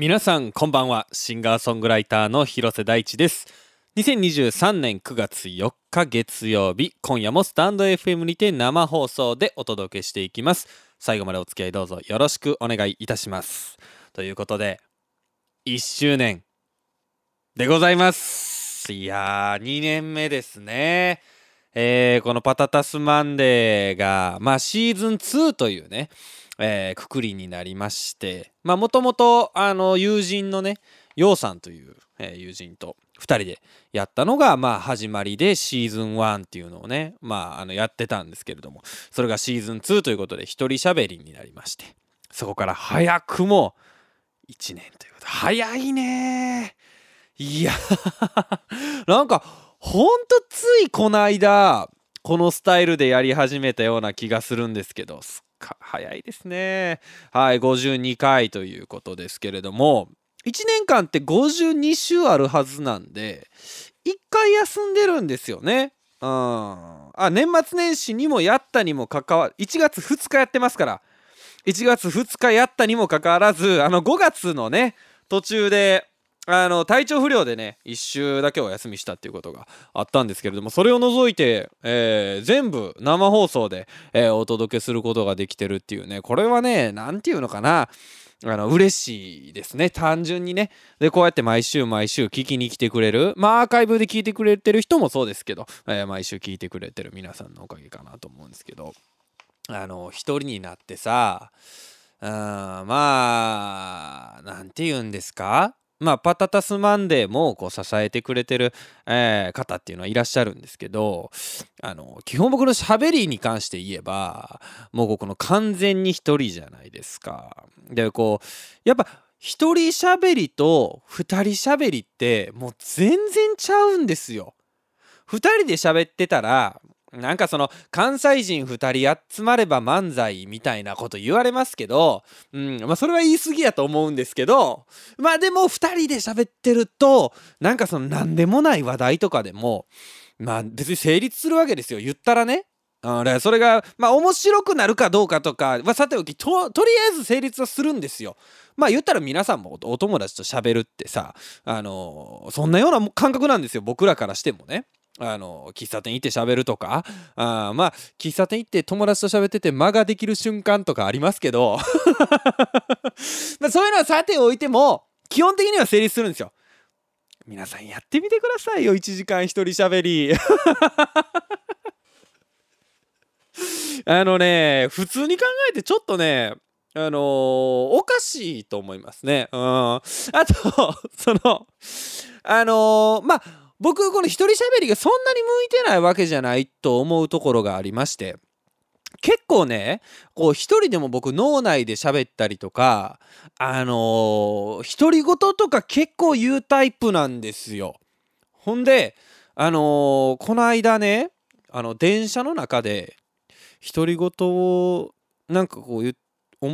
皆さんこんばんは。シンガーソングライターの広瀬大地です。2023年9月4日月曜日今夜もスタンド FM にて生放送でお届けしていきます。最後までお付き合いどうぞよろしくお願いいたします。ということで1周年でございます。いやー2年目ですね。えー、このパタタスマンデーがまあシーズン2というねくくりになりましてまあもともと友人のねようさんという、えー、友人と2人でやったのがまあ始まりでシーズン1っていうのをねまああのやってたんですけれどもそれがシーズン2ということで一人喋りになりましてそこから早くも1年ということ。で早いねいやなんかほんとついこの間このスタイルでやり始めたような気がするんですけどすっか早いですね。はい、52回ということですけれども、1年間って52週あるはずなんで、1回休んでるんですよね。うん。あ、年末年始にもやったにもかかわ1月2日やってますから、1月2日やったにもかかわらず、あの5月のね、途中で、あの体調不良でね1週だけお休みしたっていうことがあったんですけれどもそれを除いて、えー、全部生放送で、えー、お届けすることができてるっていうねこれはね何て言うのかなあの嬉しいですね単純にね。でこうやって毎週毎週聞きに来てくれるまあアーカイブで聞いてくれてる人もそうですけど、えー、毎週聞いてくれてる皆さんのおかげかなと思うんですけどあの一人になってさうんまあ何て言うんですか？まあ、パタタスマンデーもこう支えてくれてる、えー、方っていうのはいらっしゃるんですけどあの基本僕のしゃべりに関して言えばもうこの完全に一人じゃないですか。でこうやっぱ一人しゃべりと二人しゃべりってもう全然ちゃうんですよ。二人で喋ってたらなんかその関西人2人集まれば漫才みたいなこと言われますけど、うんまあ、それは言い過ぎやと思うんですけどまあでも2人で喋ってるとなんかその何でもない話題とかでもまあ別に成立するわけですよ言ったらね。あそれがまあ面白くなるかどうかとかはさておきととりあえず成立はするんですよ。まあ言ったら皆さんもお友達と喋るってさあのー、そんなような感覚なんですよ僕らからしてもね。あの喫茶店行って喋るとかあまあ喫茶店行って友達と喋ってて間ができる瞬間とかありますけど まあそういうのはさておいても基本的には成立するんですよ。皆さんやってみてくださいよ1時間一人喋り あのね普通に考えてちょっとねあのー、おかしいと思いますね。うん。あと、その、あのー、まあ、僕この一人喋りがそんなに向いてないわけじゃないと思うところがありまして結構ねこう一人でも僕脳内で喋ったりとかあの独り言とか結構言うタイプなんですよ。ほんであのー、この間ねあの電車の中で独り言をなんかこう言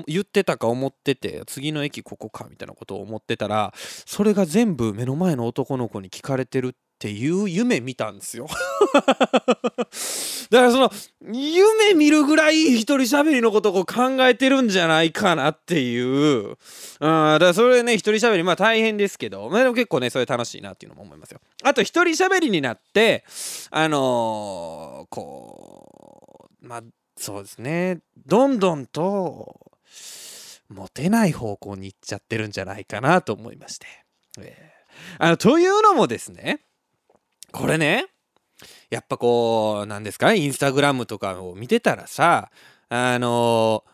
言ってたか思ってて次の駅ここかみたいなことを思ってたらそれが全部目の前の男の子に聞かれてるっていう夢見たんですよ。だからその夢見るぐらい一人喋りのことを考えてるんじゃないかなっていう、うん、だからそれね一人喋りまあ大変ですけど、まあ、でも結構ねそれ楽しいなっていうのも思いますよ。あと一人喋りになってあのー、こうまあそうですね。どんどんとモテない方向に行っちゃってるんじゃないかなと思いまして。えー、あのというのもですねこれねやっぱこうなんですかねインスタグラムとかを見てたらさあの、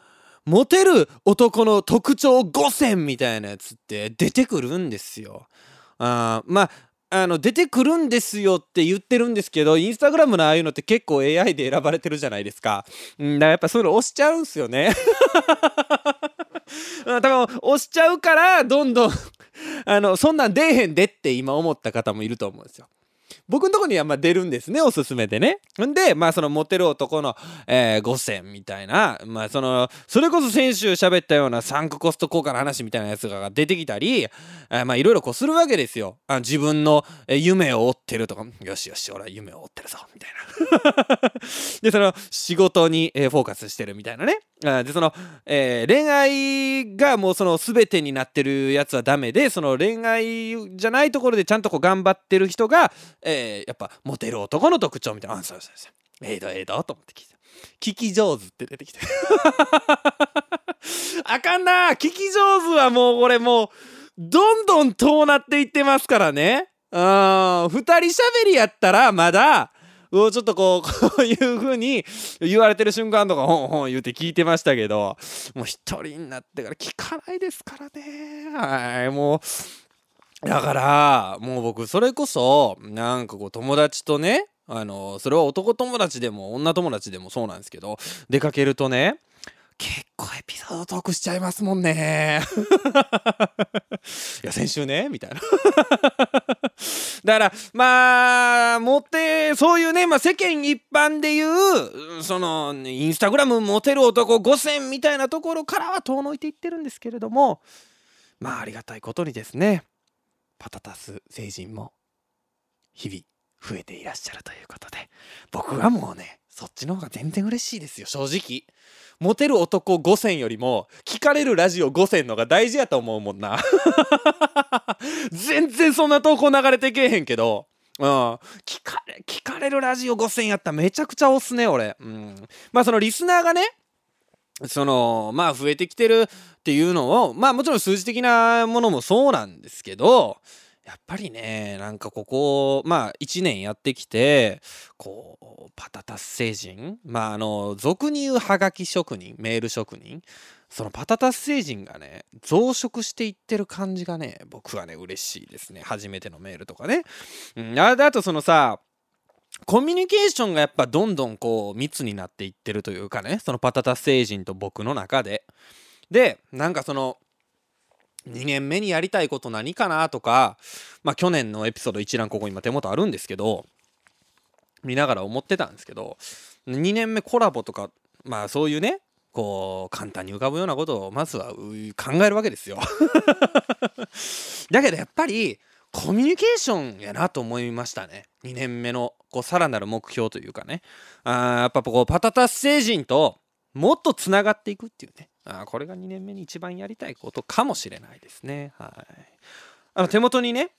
モテる男の特徴5選みたいなやつって出てくるんですよ。あまああの出てくるんですよって言ってるんですけどインスタグラムのああいうのって結構 AI で選ばれてるじゃないですか。んだからやっぱそういうの押しちゃうんすよね。多分押しちゃうからどんどんあのそんなん出えへんでって今思った方もいると思うんですよ。僕のとこにはま出るんですねおすすめでね。んでまあそのモテる男の、えー、5選みたいなまあそのそれこそ先週喋ったようなサンクコスト効果の話みたいなやつが出てきたり、えー、まあいろいろこうするわけですよ。あ自分の夢を追ってるとか。よしよし俺は夢を追ってるぞみたいな。でその仕事に、え、フォーカスしてるみたいなね。でその、えー、恋愛がもうその全てになってるやつはダメでその恋愛じゃないところでちゃんとこう頑張ってる人が、えー、やっぱモテる男の特徴みたいな「あそうそうそう。ええだええだ」と思って聞いて「聞き上手」って出てきて。あかんな。聞き上手はもうこれもうどんどん遠なっていってますからね。うん二人しゃべりやったらまだをちょっとこう こういう風に言われてる瞬間とかほんほん言うて聞いてましたけどもう一人になってから聞かないですからね。はいもうだからもう僕それこそなんかこう友達とねあのそれは男友達でも女友達でもそうなんですけど出かけるとね結構エピソードトークしちゃいますもんね。いや、先週ね、みたいな。だから、まあ、モテ、そういうね、まあ、世間一般でいう、その、インスタグラムモテる男5000みたいなところからは遠のいていってるんですけれども、まあ、ありがたいことにですね、パタタス星人も、日々、増えていらっしゃるということで、僕はもうね、そっちの方が全然嬉しいですよ、正直。モテる男5000よりも聞かれるラジオ5000のが大事やと思うもんな。全然そんな投稿流れてけえへんけど。うん、聞かれ聞かれるラジオ5000やっためちゃくちゃ押すね俺、うん、まあそのリスナーがねそのまあ増えてきてるっていうのをまあもちろん数字的なものもそうなんですけどやっぱりねなんかここまあ1年やってきてこうパタタス星人まああの俗に言うハガキ職人メール職人そのパタタス星人がね増殖していってる感じがね僕はね嬉しいですね。初めてのメールとかね、うん、あとそのさコミュニケーションがやっぱどんどんこう密になっていってるというかねそのパタタ星人と僕の中で。でなんかその2年目にやりたいこと何かなとか、まあ、去年のエピソード一覧ここ今手元あるんですけど見ながら思ってたんですけど2年目コラボとかまあそういうねこう簡単に浮かぶようなことをまずは考えるわけですよ。だけどやっぱりコミュニケーションやなと思いましたね2年目のこうさらなる目標というかねあやっぱこうパタタス星人ともっとつながっていくっていうねあこれが2年目に一番やりたいことかもしれないですね。はい、あの手元にね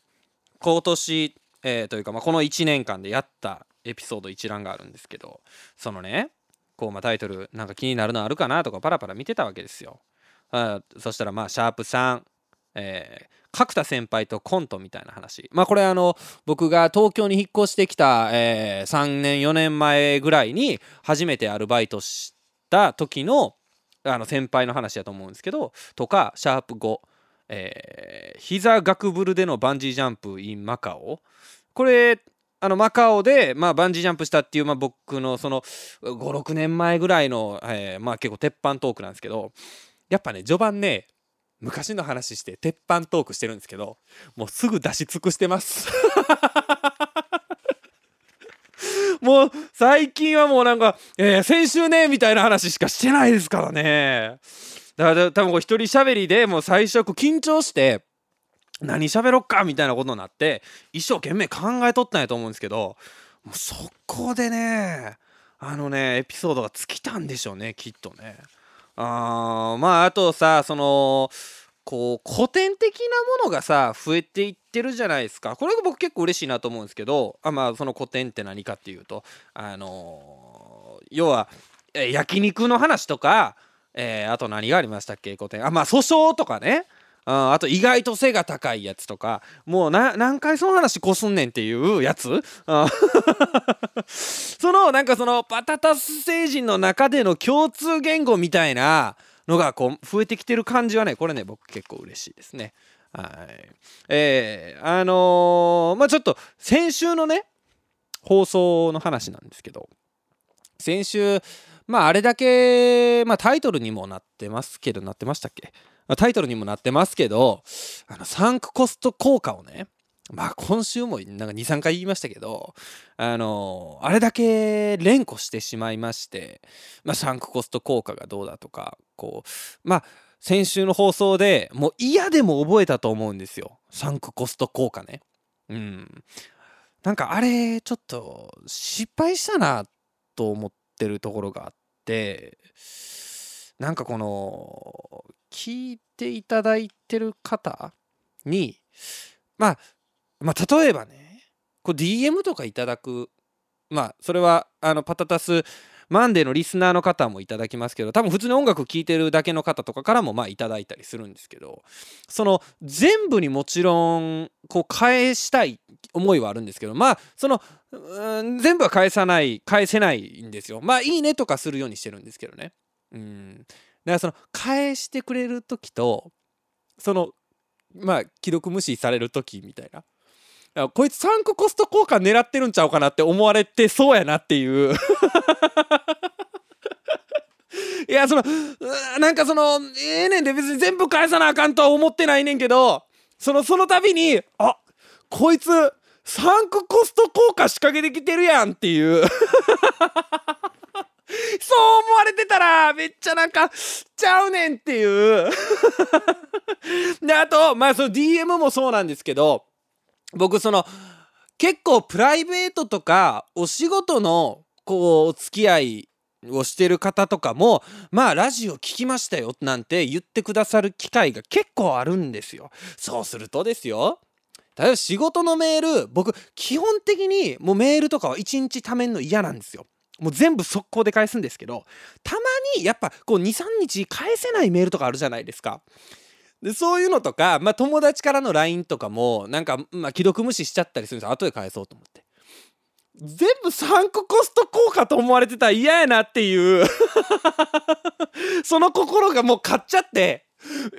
今年、えー、というか、まあ、この1年間でやったエピソード一覧があるんですけどそのねこう、まあ、タイトルなんか気になるのあるかなとかパラパラ見てたわけですよ。あそしたらまあシャープ3、えー、角田先輩とコントみたいな話。まあこれあの僕が東京に引っ越してきた、えー、3年4年前ぐらいに初めてアルバイトした時のあの先輩の話やと思うんですけどとかシャープ5えー、膝ガクブルでのバンジージャンプ in マカオこれあのマカオで、まあ、バンジージャンプしたっていう、まあ、僕のその56年前ぐらいの、えー、まあ、結構鉄板トークなんですけどやっぱね序盤ね昔の話して鉄板トークしてるんですけどもうすぐ出し尽くしてます。もう最近はもうなんか、えー、先週ねみたいな話しかしてないですからね。だから多分こう一人喋りでもう最初緊張して何喋ろっかみたいなことになって一生懸命考えとったんやと思うんですけどもうそこでねあのねエピソードが尽きたんでしょうねきっとねあまああとさそのこう古典的なものがさ増えていってるじゃないですか。これが僕結構嬉しいなと思うんですけどあまあその古典って何かっていうとあのー、要は焼肉の話とか、えー、あと何がありましたっけ古典。あまあ訴訟とかね。ああと意外と背が高いやつとかもう何回その話こすんねんっていうやつ？そのなんかそのパタタス星人の中での共通言語みたいなのがこう増えてきてる感じはねこれね僕結構嬉しいですね。はい。えー、あのー、まあちょっと先週のね放送の話なんですけど先週まああれだけ、まあ、タイトルにもなってますけどなってましたっけ、タイトルにもなってますけどあのサンクコスト効果をねまあ今週もなんか23回言いましたけどあのあれだけ連呼してしまいましてまあサンクコスト効果がどうだとかこうまあ先週の放送でもう嫌でも覚えたと思うんですよ。サンクコスト効果ね。うん。なんかあれちょっと失敗したなと思ってるところがあってなんかこの聞いていただいてる方にまあまあ例えばねこう DM とかいただくまあそれはあのパタタスマンデーのリスナーの方もいただきますけど多分普通に音楽聴いてるだけの方とかからもまあいただいたりするんですけどその全部にもちろんこう返したい思いはあるんですけどまあその全部は返さない返せないんですよ。まあいいねとかするようにしてるんですけどね。うん。だからその返してくれる時とそのまあ既読無視される時みたいな。こいつサンクコスト効果狙ってるんちゃうかなって思われてそうやなっていう。いやそのなんかそのええー、ねんで別に全部返さなあかんとは思ってないねんけどそのその度にあこいつサンクコスト効果仕掛けてきてるやんっていう。そう思われてたらめっちゃなんかちゃうねんっていう であとまあその DM もそうなんですけど僕その結構プライベートとかお仕事のこうお付き合いをしてる方とかもまあラジオ聞きましたよなんて言ってくださる機会が結構あるんですよ。そうするとですよ例えば仕事のメール僕基本的にもうメールとかは1日貯めんの嫌なんですよ。もう全部速攻で返すんですけどたまにやっぱこう23日返せないメールとかあるじゃないですか。でそういうのとか、まあ、友達からの LINE とかもなんか、まあ、既読無視しちゃったりするんですよ。後で返そうと思って。全部サンクコスト効果と思われてたら嫌やなっていう。その心がもう買っちゃって。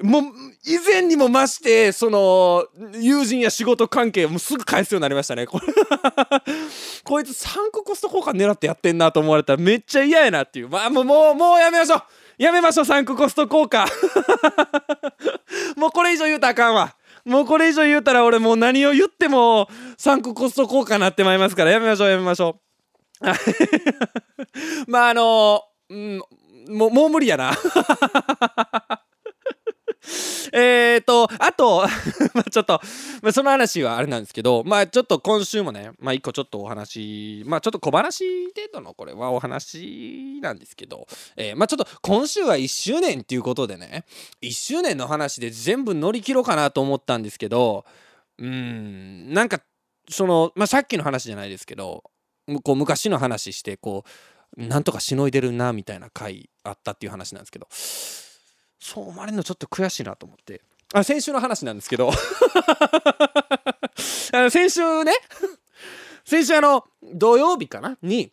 もう以前にも増してその友人や仕事関係もすぐ返すようになりましたね。これ こいつサンクコスト効果狙ってやってんなと思われたらめっちゃ嫌やなっていう。まあもうもうもうやめましょう。やめましょうサンクコスト効果。もうこれ以上言うたらあかんわ。もうこれ以上言うたら俺もう何を言ってもサンクコスト効果になってまいりますから。やめましょうやめましょう。まああの、うんもうもう無理やな。えっと、あと まちょっと、まあ、その話はあれなんですけど、まあちょっと今週もね、まあ一個ちょっとお話、まあちょっと小話程度のこれはお話なんですけど、えー、まあちょっと今週は1周年っていうことでね、1周年の話で全部乗り切ろうかなと思ったんですけど、うん、なんか、その、まあさっきの話じゃないですけど、こう昔の話して、こう、なんとかしのいでるなみたいな回あったっていう話なんですけどそう思われるのちょっと悔しいなと思って。あ先週の話なんですけど。先週ね。先週あの土曜日かな？に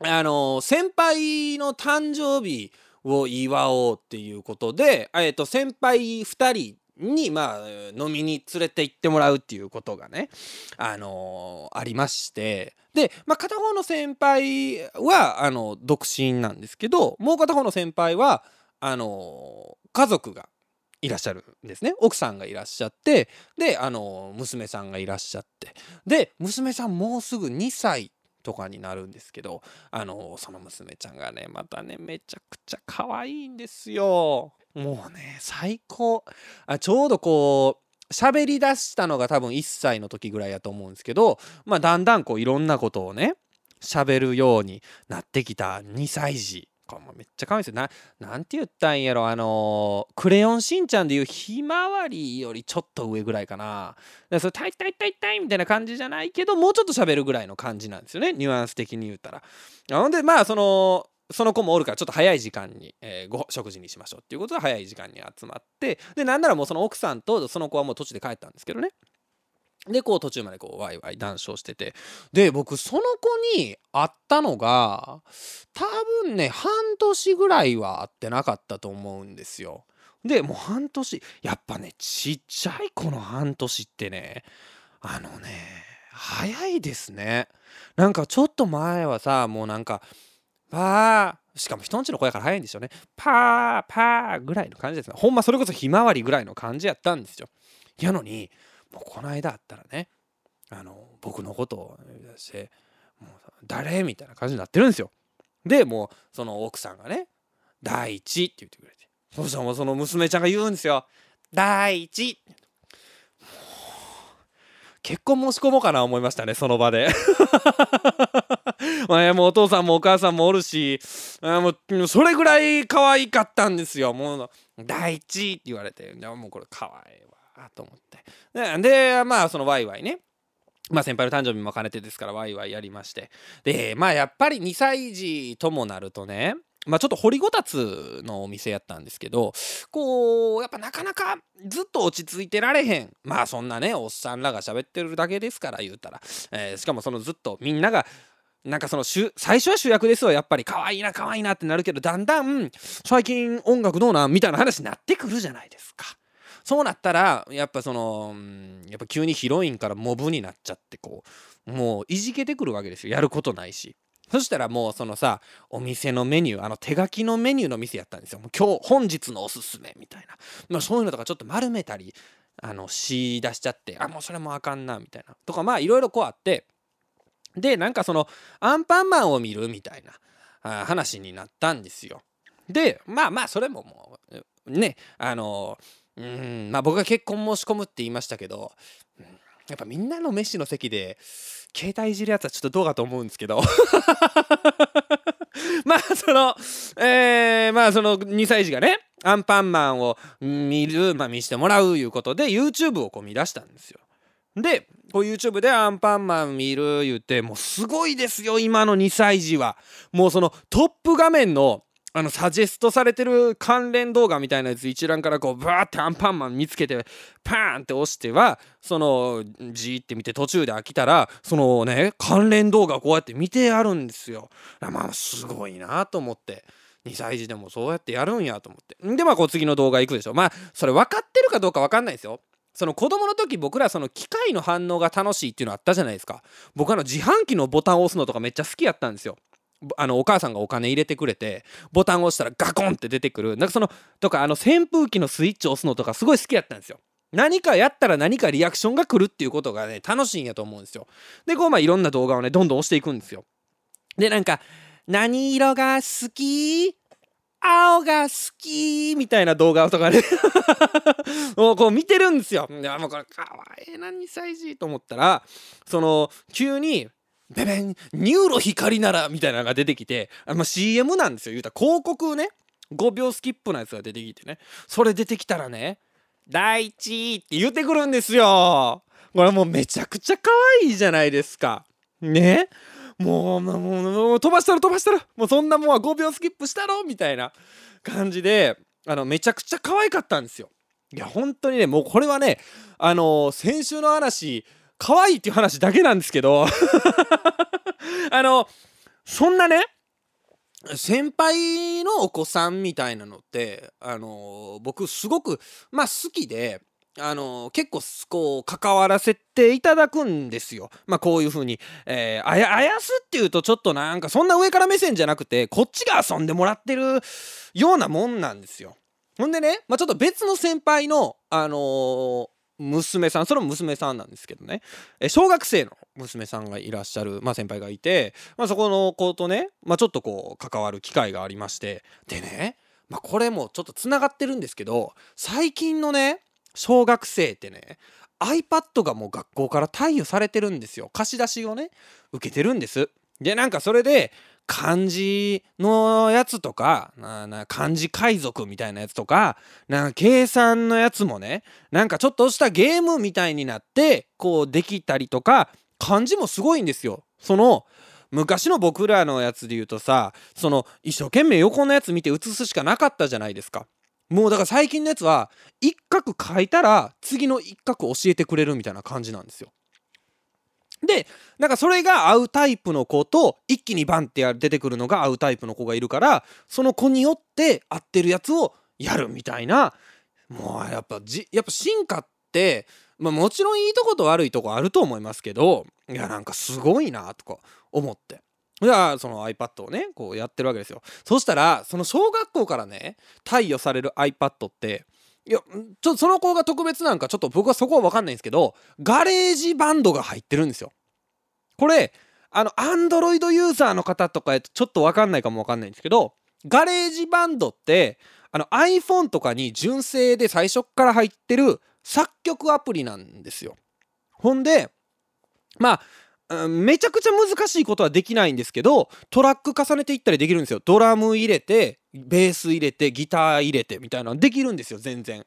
あの先輩の誕生日を祝おうっていうことで、えー、と先輩2人にまあ飲みに連れて行ってもらうっていうことがねあのー、ありまして。で、まあ、片方の先輩はあの独身なんですけどもう片方の先輩はあの家族がいらっしゃるんですね。奥さんがいらっしゃってであの娘さんがいらっしゃって。で娘さんもうすぐ2歳とかになるんですけどあのその娘ちゃんがねまたねめちゃくちゃ可愛いんですよ。もうね最高。あちょうどこう喋り出したのが多分1歳の時ぐらいやと思うんですけどまあだんだんこういろんなことをね喋るようになってきた2歳児。かもめっちゃ可愛いですよ。ななんて言ったんやろ。あのー、クレヨンしんちゃんでいうひまわりよりちょっと上ぐらいかな。だそれ「タイタイタイタイ」みたいな感じじゃないけどもうちょっと喋るぐらいの感じなんですよね。ニュアンス的に言ったら。ほんでまあそのその子もおるからちょっと早い時間に、えー、ご食事にしましょうっていうことで早い時間に集まって。でなんならもうその奥さんとその子はもう途中で帰ったんですけどね。でこう途中までこうワイワイ談笑しててで僕その子に会ったのが多分ね半年ぐらいは会ってなかったと思うんですよ。でもう半年やっぱねちっちゃい子の半年ってねあのね早いですね。なんかちょっと前はさもうなんかパーしかも人んちの子やから早いんですよね。パーパーぐらいの感じですね。ほんまそれこそひまわりぐらいの感じやったんですよ。やのにもうこの間あったらねあの僕のことを出して「もう誰?」みたいな感じになってるんですよ。でもうその奥さんがね「第一」って言ってくれてそしたらもその娘ちゃんが言うんですよ「第一」結婚申し込もうかな思いましたねその場で。まあ、もうお父さんもお母さんもおるしあもうそれぐらい可愛かったんですよ。もう第一って言われてもうこれ可愛いわ。と思って。でまあそのワイワイね。まあ先輩の誕生日も兼ねてですからワイワイやりまして。でまあやっぱり2歳児ともなるとねまあちょっと掘りごたつのお店やったんですけどこうやっぱなかなかずっと落ち着いてられへん。まあそんなねおっさんらが喋ってるだけですから言うたら、えー、しかもそのずっとみんながなんかその最初は主役ですよ。やっぱり可愛いな可愛いなってなるけどだんだん最近音楽どうなん？みたいな話になってくるじゃないですか。そうなったらやっぱそのやっぱ急にヒロインからモブになっちゃってこうもういじけてくるわけですよやることないし。そしたらもうそのさお店のメニューあの手書きのメニューの店やったんですよ。もう今日本日のおすすめみたいな、まあ、そういうのとかちょっと丸めたりあのし出しちゃってあもうそれもあかんなみたいなとかまあいろいろこうあってでなんかそのアンパンマンを見るみたいな話になったんですよ。でまあまあそれももうねあのうんまあ僕が結婚申し込むって言いましたけど、うんやっぱみんなの飯の席で携帯いじるやつはちょっとどうかと思うんですけど まあそのえー、まあその2歳児がねアンパンマンを見るまあ見してもらういうことで YouTube をこう見出したんですよ。でこう YouTube でアンパンマン見る言ってもうすごいですよ今の2歳児は。もうそのトップ画面のあのサジェストされてる関連動画みたいなやつ一覧からこうバーってアンパンマン見つけてパーンって押してはそのじーって見て途中で飽きたらそのね関連動画こうやって見てやるんですよ。まあすごいなと思って。2歳児でもそうやってやるんやと思って。でまあこう次の動画行くでしょ。まあそれ分かってるかどうか分かんないですよ。その子供の時僕らその機械の反応が楽しいっていうのあったじゃないですか。僕あの自販機のボタンを押すのとかめっちゃ好きやったんですよ。あのお母さんがお金入れてくれてボタンを押したらガコンって出てくる。なんかそのとかあの扇風機のスイッチを押すのとかすごい好きやったんですよ。何かやったら何かリアクションが来るっていうことがね楽しいんやと思うんですよ。でこうまあいろんな動画をねどんどん押していくんですよ。でなんか何色が好き？青が好きみたいな動画とかね。もうこう見てるんですよ。でもうこれかわいいな2歳児と思ったらその急にベベン NURO 光ならみたいなのが出てきてあ、まあ、CM なんですよ。言うたら広告ね5秒スキップのやつが出てきてね。それ出てきたらね「第一」って言ってくるんですよ。これもうめちゃくちゃ可愛いじゃないですか。ね？もうもうもう飛ばしたろ飛ばしたろ。もうそんなもんは5秒スキップしたろみたいな感じであのめちゃくちゃ可愛かったんですよ。いや本当にねもうこれはねあの先週の話可愛いっていう話だけなんですけど あのそんなね先輩のお子さんみたいなのってあの僕すごくまあ好きであの結構こう関わらせていただくんですよ。まあこういう風に、えー、あやあやすっていうとちょっとなんかそんな上から目線じゃなくてこっちが遊んでもらってるようなもんなんですよ。ほんでね、まあ、ちょっと別の先輩のあのー娘さんそれも娘さんなんですけどね。小学生の娘さんがいらっしゃる、まあ、先輩がいて、まあ、そこの子とね、まあ、ちょっとこう関わる機会がありまして。でね、まあ、これもちょっとつながってるんですけど最近のね小学生ってね iPad がもう学校から貸与されてるんですよ。貸し出しをね受けてるんです。でなんかそれで漢字のやつとか漢字海賊みたいなやつとかなんか計算のやつもねなんかちょっとしたゲームみたいになってこうできたりとか漢字もすごいんですよ。その昔の僕らのやつで言うとさその一生懸命横のやつ見て写すしかなかったじゃないですか。もうだから最近のやつは一画書いたら次の一画教えてくれるみたいな感じなんですよ。でなんかそれが合うタイプの子と一気にバンって出てくるのが合うタイプの子がいるからその子によって合ってるやつをやるみたいな。もうやっぱじやっぱ進化って、まあ、もちろんいいとこと悪いとこあると思いますけどいやなんかすごいなとか思って。じゃあその iPad をねこうやってるわけですよ。そしたらその小学校からね貸与される iPad っていやちょっとその子が特別なんかちょっと僕はそこは分かんないんですけどガレージバンドが入ってるんですよ。これあのアンドロイドユーザーの方とかやとちょっと分かんないかも分かんないんですけどガレージバンドってあの iPhone とかに純正で最初から入ってる作曲アプリなんですよ。ほんでまあめちゃくちゃ難しいことはできないんですけどトラック重ねていったりできるんですよ。ドラム入れてベース入れてギター入れてみたいなのできるんですよ全然。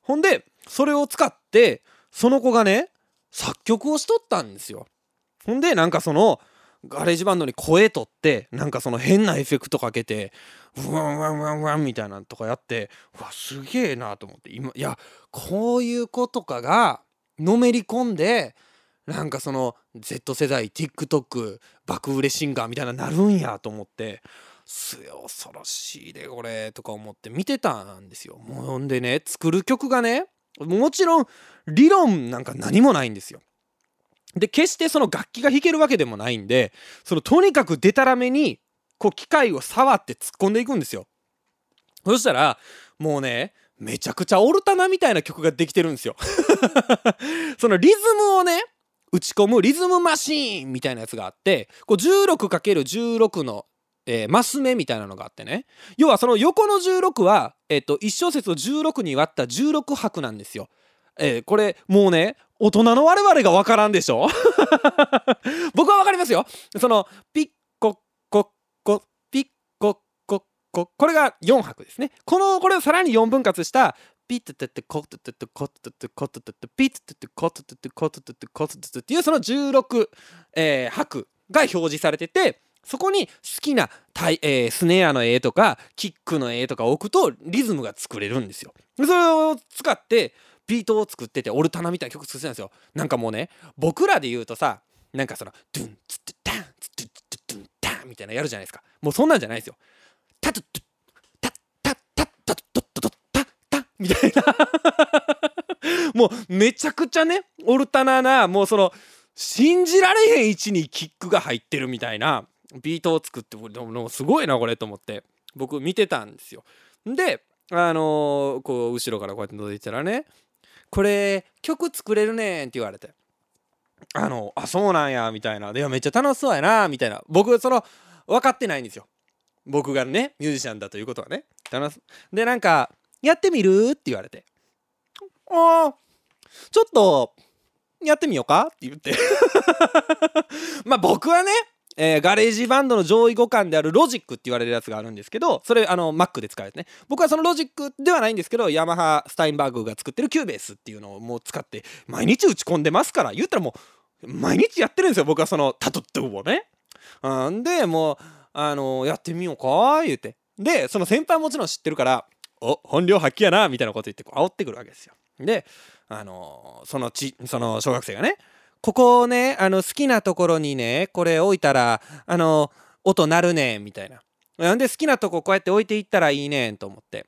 ほんでそれを使ってその子がね作曲をしとったんですよ。ほんでなんかその GarageBand に声取ってなんかその変なエフェクトかけてブワンワンワンワンみたいなのとかやってうわすげえなと思って。今いやこういう子とかがのめり込んでなんかその Z 世代 TikTok 爆売れシンガーみたいななるんやと思って恐ろしいでこれとか思って見てたんですよ。もうんでね作る曲がねもちろん理論なんか何もないんですよ。で決してその楽器が弾けるわけでもないんでそのとにかくデタラメにこう機械を触って突っ込んでいくんですよ。そしたらもうねめちゃくちゃオルタナみたいな曲ができてるんですよ。そのリズムをね打ち込むリズムマシーンみたいなやつがあってこう 16×16 のえー、マス目みたいなのがあってね要はその横の16は、えーと、1小節を16に割った16拍なんですよ。えー、これもうね大人の我々が分からんでしょ？僕は分かりますよ。そのピッコッコッコピッコッコッコこれが4拍ですね。このこれをさらに4分割したピッテテテコテテテコテテテコテテテピッテテテコテテテコテテテコテテテっていうその16、えー、拍が表示されててそこに好きなタイ、えー、スネアの絵とかキックの絵とか置くとリズムが作れるんですよ。それを使ってビートを作っててオルタナみたいな曲作ってたんですよ。なんかもうね僕らで言うとさなんかそのドゥンツッタンツッドゥンタンみたいなやるじゃないですか。もうそんなんじゃないですよ。タトゥトゥタタタタトトトタタみたいなもうめちゃくちゃねオルタナなもうその信じられへん位置にキックが入ってるみたいなビートを作ってすごいなこれと思って僕見てたんですよ。であのー、こう後ろからこうやって覗いてたらね「これ曲作れるねん」って言われて「あのあそうなんや」みたいな「いやめっちゃ楽しそうやな」みたいな僕その分かってないんですよ。僕がねミュージシャンだということはね。でなんか「やってみる?」って言われて「ああちょっとやってみようか?」って言って まあ僕はねえー、 GarageBand の上位互換であるロジックって言われるやつがあるんですけどそれあの Mac で使うやつね僕はそのロジックではないんですけどヤマハ Steinberg が作ってる Cubase っていうのをもう使って毎日打ち込んでますから言ったらもう毎日やってるんですよ僕はそのタトゥットゥをね。うんでもうあの、やってみようか？言うてでその先輩もちろん知ってるから「お本領発揮やな」みたいなこと言ってこう煽ってくるわけですよ。であのー、そのちその小学生がねここをねあの好きなところにねこれ置いたらあの音鳴るねみたいな。なんで好きなとここうやって置いていったらいいねんと思って。っ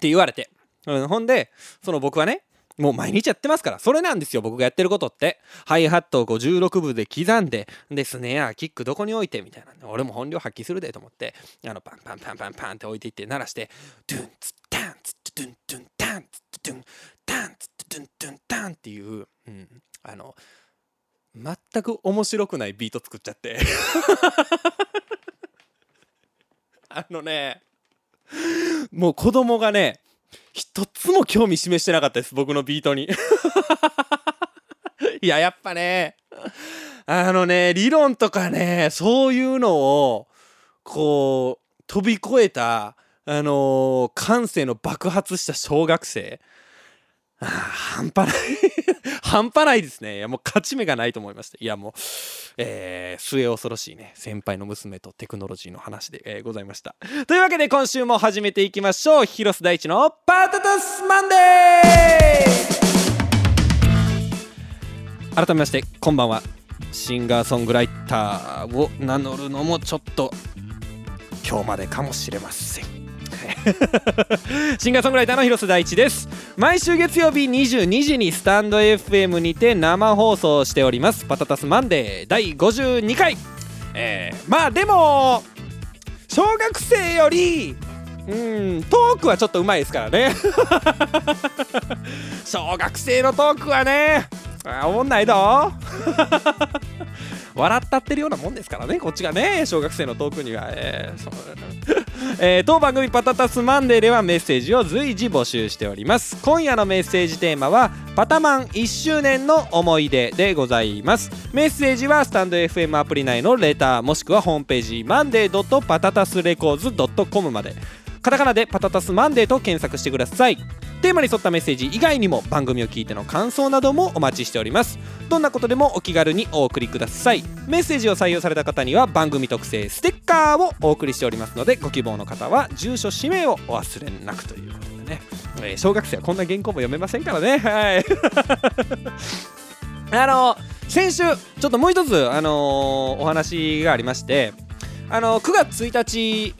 て言われて、うん、ほんでその僕はねもう毎日やってますから。それなんですよ僕がやってることって。ハイハットを16分で刻んででスネアキックどこに置いてみたいな。俺も本領発揮するでと思って。あのパンパンパンパンパンって置いていって鳴らしてドゥンツッタンツッドゥンドゥンタンツッドゥンタンツッドゥンドゥンタンっていう、うん、あの全く面白くないビート作っちゃってあのねもう子供がね一つも興味示してなかったです僕のビートに。いややっぱねあのね理論とかねそういうのをこう飛び越えたあのー、感性の爆発した小学生。あ半端ない 半端ないですね。いやもう勝ち目がないと思いました。いやもう、えー、末恐ろしいね、先輩の娘とテクノロジーの話で、えー、ございました。というわけで今週も始めていきましょう。広瀬大地のパタタスマンデー改めまして、こんばんは。シンガーソングライターを名乗るのもちょっと今日までかもしれません。シンガーソングライターの広瀬大地です。毎週月曜日22時にスタンド FM にて生放送しております。パタタスマンデー第52回えー、まあでも小学生よりうんトークはちょっとうまいですからね。小学生のトークはねあおもんないど笑ったってるようなもんですからねこっちがね小学生のトークには。えー、そう。えー、当番組パタタスマンデーではメッセージを随時募集しております。今夜のメッセージテーマはパタマン1周年の思い出でございます。メッセージはスタンド FM アプリ内のレターもしくはホームページマンデーパタタスレコーズ .com まで。カタカナでパタタスマンデーと検索してください。テーマに沿ったメッセージ以外にも番組を聞いての感想などもお待ちしております。どんなことでもお気軽にお送りください。メッセージを採用された方には番組特製ステッカーをお送りしておりますのでご希望の方は住所氏名をお忘れなくということでね、えー、小学生はこんな原稿も読めませんからね。はい。あの先週ちょっともう一つ、あのー、お話がありましてあのー、9月1日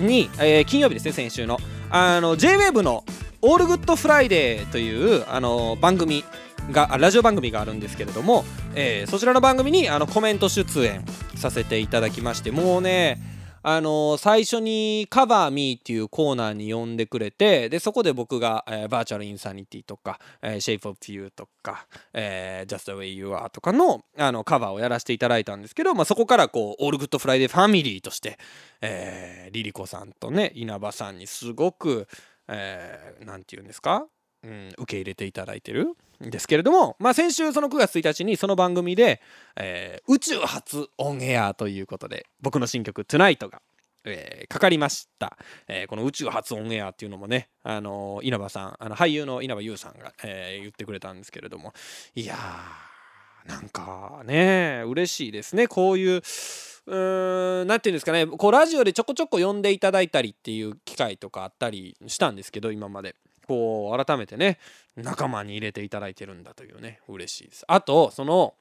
に、えー、金曜日ですね先週の。あの J-WAVE の「 All Good Friday」というあの番組がラジオ番組があるんですけれども、えー、そちらの番組にあのコメント出演させていただきましてもうねあの最初に「 Cover Me っていうコーナーに呼んでくれてでそこで僕が、えー、 Virtual Insanity とか、えー、Shape of You とか、えー、Just the Way You Are とかのあのカバーをやらせていただいたんですけど、まあ、そこからこう All Good Friday ファミリーとして、えー、リリコさんとね稲葉さんにすごく、えー、て言うんですか？うん、受け入れていただいてる？んですけれども、まあ、先週その9月1日にその番組で、えー、宇宙初オンエアということで僕の新曲「TONIGHT」が、えー、かかりました、えー、この宇宙初オンエアっていうのもね、あの稲葉さんあの俳優の稲葉優さんが、え言ってくれたんですけれども。いやーなんかね嬉しいですね。こういううーん何て言うんですかね。こうラジオでちょこちょこ呼んでいただいたりっていう機会とかあったりしたんですけど今まで。こう改めてね仲間に入れていただいてるんだというね嬉しいです。あとその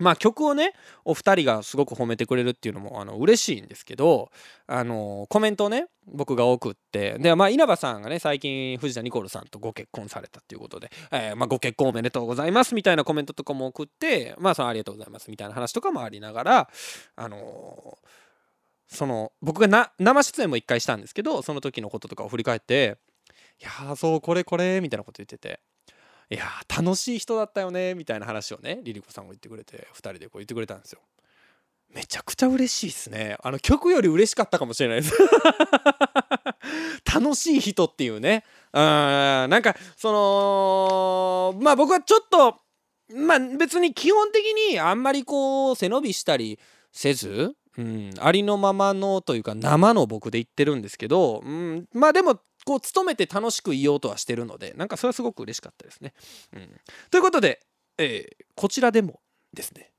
まあ曲をねお二人がすごく褒めてくれるっていうのもあの嬉しいんですけどあのコメントをね僕が送ってでまあ稲葉さんがね最近藤田ニコルさんとご結婚されたっていうことで、えー、まあ、ご結婚おめでとうございますみたいなコメントとかも送ってまあそのありがとうございますみたいな話とかもありながらあのその僕が生出演も一回したんですけどその時のこととかを振り返っていやそうこれこれみたいなこと言ってていや楽しい人だったよねみたいな話をねリリコさんが言ってくれて2人でこう言ってくれたんですよ。めちゃくちゃ嬉しいですね。あの曲より嬉しかったかもしれないです。楽しい人っていうね。うんなんかそのまあ僕はちょっとまあ別に基本的にあんまりこう背伸びしたりせずうん、ありのままのというか生の僕で言ってるんですけど、うん、まあでもこう努めて楽しく言おうとはしてるのでなんかそれはすごく嬉しかったですね。うん、ということで、えー、こちらでもですね、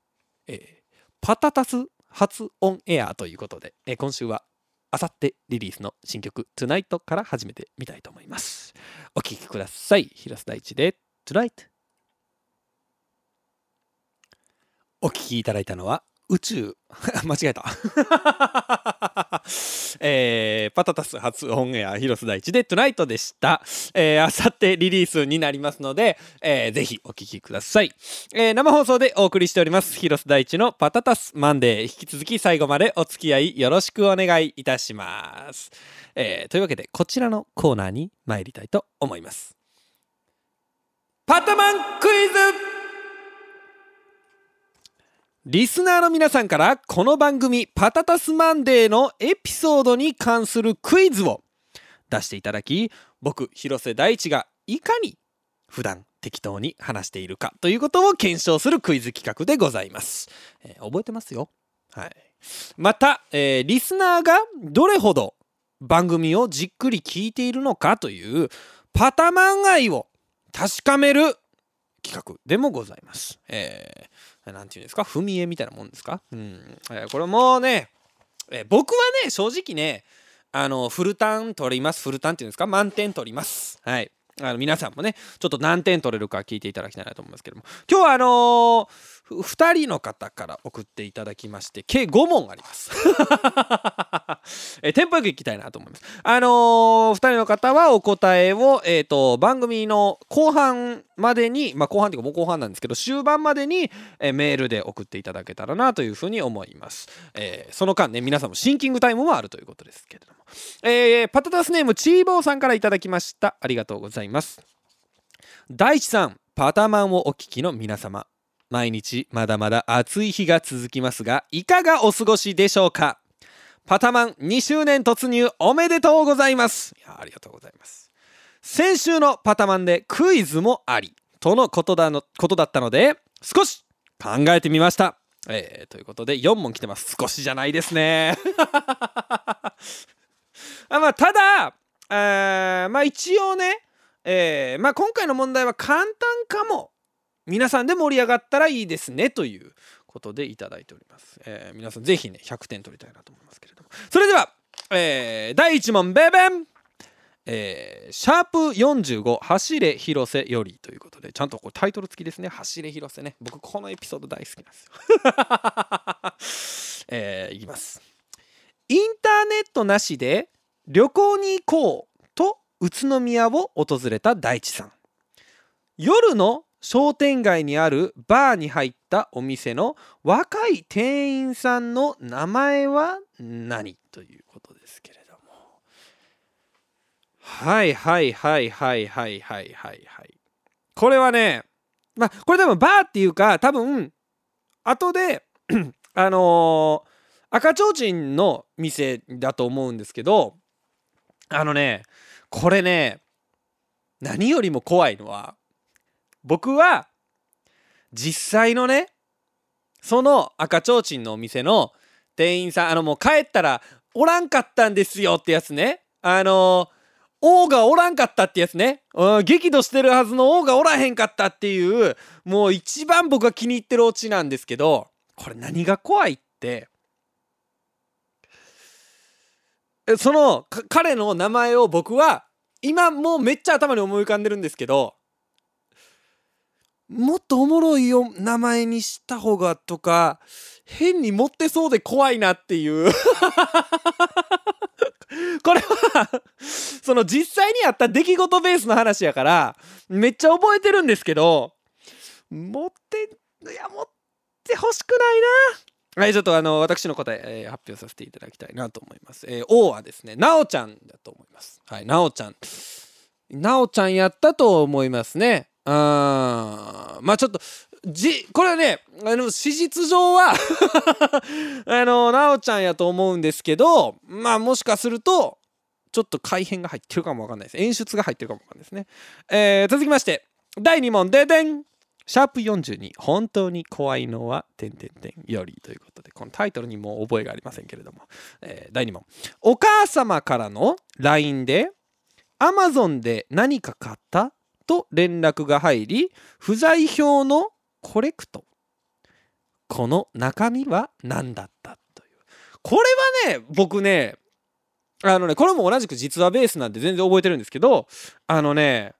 えー、パタタス初オンエアということで、えー、今週はあさってリリースの新曲「Tonight」から始めてみたいと思います。お聴きください。広瀬大地で「Tonight」。お聴きいただいたのは宇宙 間違えた えー、パタタス初オンエア広瀬大地でトゥナイトでした。えー、あさってリリースになりますので、えー、ぜひお聴きください、えー。生放送でお送りしております広瀬大地のパタタスマンデー。引き続き最後までお付き合いよろしくお願いいたします。えー、というわけでこちらのコーナーに参りたいと思います。パタマンクイズリスナーの皆さんからこの番組パタタスマンデーのエピソードに関するクイズを出していただき僕広瀬大地がいかに普段適当に話しているかということを検証するクイズ企画でございます、えー、覚えてますよ。はい。また、えー、リスナーがどれほど番組をじっくり聞いているのかというパタマン愛を確かめる企画でもございます。えー、なんていうんですか、踏み絵みたいなもんですか？うん。えー、これもね、えー、僕はね、正直ね、あの、フルタン取ります。フルタンっていうんですか、満点取ります。はい。あの皆さんもね、ちょっと何点取れるか聞いていただきたいなと思いますけども。今日はあのー、2人の方から送っていただきまして計5問あります。えテンポよくいきたいなと思います。あのー、2人の方はお答えを、えーと、番組の後半までにまあ後半っていうかもう後半なんですけど終盤までに、え、メールで送っていただけたらなというふうに思います、えー、その間ね皆さんもシンキングタイムもあるということですけれども、えー、パタタスネームチーボーさんからいただきました。ありがとうございます。大地さんパタマンをお聞きの皆様。毎日まだまだ暑い日が続きますがいかがお過ごしでしょうか？パタマン2周年突入おめでとうございます。いやありがとうございます。先週のパタマンでクイズもありとのことだのことだったので少し考えてみました。えー、ということで4問来てます。少しじゃないですね。あまあただあまあ一応ねえー、まあ今回の問題は簡単かも皆さんで盛り上がったらいいですねということでいただいております、えー、皆さんぜひね100点取りたいなと思いますけれども。それでは、えー、第1問ベベン。えー、シャープ45走れ広瀬よりということでちゃんとこうタイトル付きですね。走れ広瀬ね。僕このエピソード大好きなんですよ。えー、いきます。インターネットなしで旅行に行こうと宇都宮を訪れた大地さん。夜の商店街にあるバーに入ったお店の若い店員さんの名前は何ということですけれども。はいはいはいはいはいはいはいはい。これはねまあこれ多分バーっていうか多分後で あのー、赤ちょうちんの店だと思うんですけどあのねこれね何よりも怖いのは僕は実際のねその赤ちょうちんのお店の店員さんあのもう帰ったらおらんかったんですよってやつね。あの王がおらんかったってやつね、うん、激怒してるはずの王がおらへんかったっていうもう一番僕が気に入ってるオチなんですけどこれ何が怖いって。その彼の名前を僕は今もうめっちゃ頭に思い浮かんでるんですけどもっとおもろいよ名前にした方がとか変に持ってそうで怖いなっていう これはその実際にあった出来事ベースの話やからめっちゃ覚えてるんですけど持っていや持ってほしくないなはいちょっとあの私の答ええー、発表させていただきたいなと思います。えー、O はですねなおちゃんだと思います。はいなおちゃんなおちゃんやったと思いますね。あまあちょっとじこれはねあの史実上は あのなおちゃんやと思うんですけどまあもしかするとちょっと改変が入ってるかもわかんないです。演出が入ってるかもわかんないですね、えー、続きまして第2問ででん。シャープ42本当に怖いのは点点点よりということでこのタイトルにも覚えがありませんけれども、えー、第2問。お母様からの LINE で Amazon で何か買った？と連絡が入り不在票のコレクト。この中身は何だったという。これはね僕ねあのねこれも同じく実話ベースなんで全然覚えてるんですけどあのね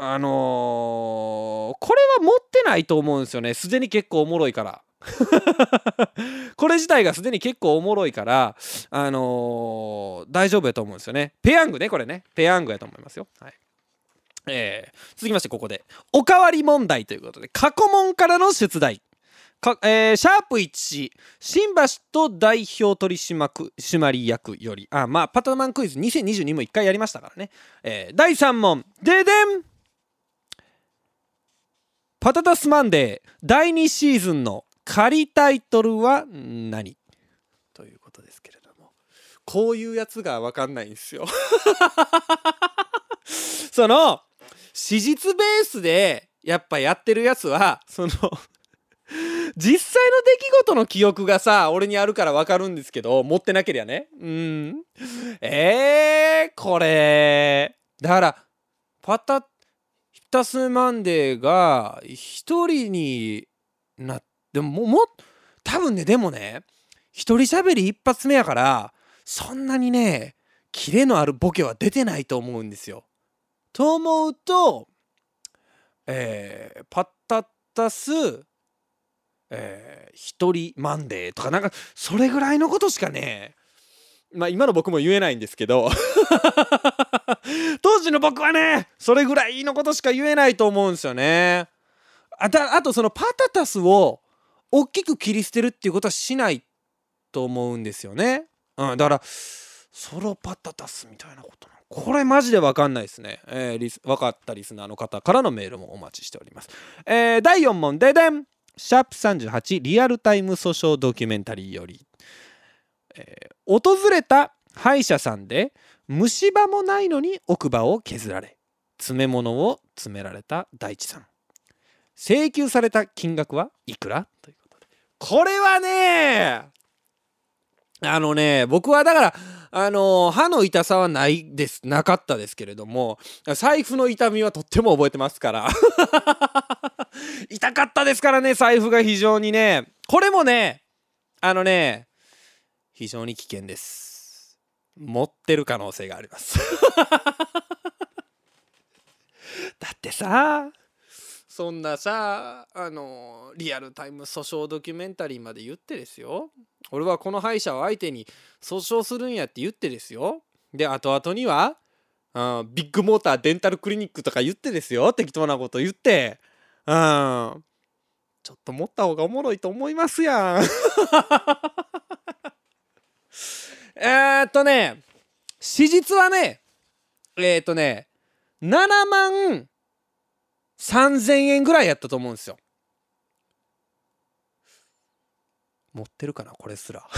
あのー、これは持ってないと思うんですよね。すでに結構おもろいから。これ自体がすでに結構おもろいからあのー、大丈夫やと思うんですよね。ペヤングねこれね。ペヤングやと思いますよ。はい。えー、続きましてここでおかわり問題ということで過去問からの出題。か、えー、シャープ1新橋と代表取締役よりあまあパタマンクイズ2022も1回やりましたからね、えー、第3問。ででんパタタスマンデー第2シーズンの仮タイトルは何ということですけれども。こういうやつが分かんないんですよ。その史実ベースでやっぱやってるやつはその 実際の出来事の記憶がさ俺にあるから分かるんですけど持ってなけりゃね。うん。えー、これ。だからパタヒタスマンデーが一人になってもも多分ねでもね一人喋り一発目やからそんなにねキレのあるボケは出てないと思うんですよ。と思うと、えー、パッタッタスえー、一人マンデーとかなんかそれぐらいのことしかねまあ今の僕も言えないんですけど 当時の僕はねそれぐらいのことしか言えないと思うんですよね。あたあとそのパタタスを大きく切り捨てるっていうことはしないと思うんですよね、うん、だからソロパタタスみたいなことな。これマジで分かんないですね、えー、リス分かったリスナーの方からのメールもお待ちしております、えー、第4問ででん。シャープ38リアルタイム訴訟ドキュメンタリーより、えー、訪れた歯医者さんで虫歯もないのに奥歯を削られ詰め物を詰められた大地さん。請求された金額はいくら？ということで。これはねあのね僕はだからあの歯の痛さはないです。なかったですけれども財布の痛みはとっても覚えてますから。痛かったですからね財布が非常にね。これもねあのね非常に危険です。持ってる可能性があります。だってさそんなさあのリアルタイム訴訟ドキュメンタリーまで言ってですよ。俺はこの歯医者を相手に訴訟するんやって言ってですよ。で後々には、うん、ビッグモーターデンタルクリニックとか言ってですよ。適当なこと言って。うん。ちょっと持った方がおもろいと思いますやん。えっとね、史実はね、えー、っとね、7万3000円ぐらいやったと思うんですよ。持ってるかなこれすら。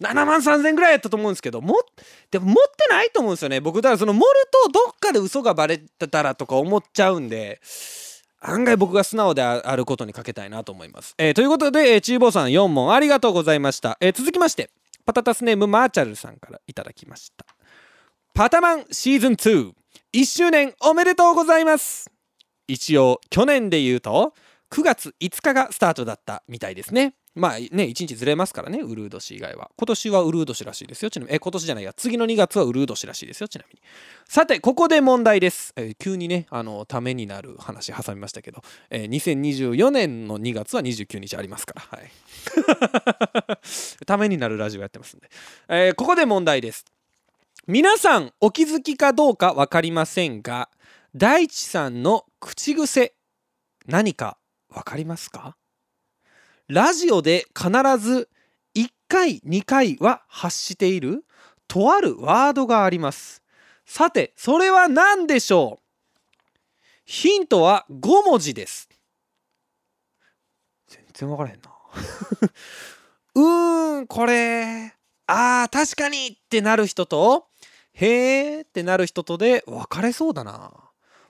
7万3000円ぐらいやったと思うんですけどもでも持ってないと思うんですよね僕だからその盛るとどっかで嘘がバレてたらとか思っちゃうんで案外僕が素直であることにかけたいなと思います。えー、ということで、えー、チーボーさん4問ありがとうございました。えー、続きまして、パタタスネームマーチャルさんからいただきました。パタマンシーズン2、1周年おめでとうございます。一応、去年で言うと、9月5日がスタートだったみたいですね。まあね、1日ずれますからね、ウルー年以外は。今年はウルー年らしいですよ。ちなみに、え、今年じゃないや、次の2月はウルー年らしいですよ。ちなみに。さて、ここで問題です。えー、急にね、あの、ためになる話挟みましたけど、えー、2024年の2月は29日ありますから。はい。ためになるラジオやってますんで。えー、ここで問題です。皆さん、お気づきかどうか分かりませんが、大地さんの口癖、何か分かりますか？ラジオで必ず1回2回は発しているとあるワードがあります。さてそれは何でしょう？ヒントは5文字です。全然分からへんな。うーんこれあー確かにってなる人とへーってなる人とで分かれそうだな。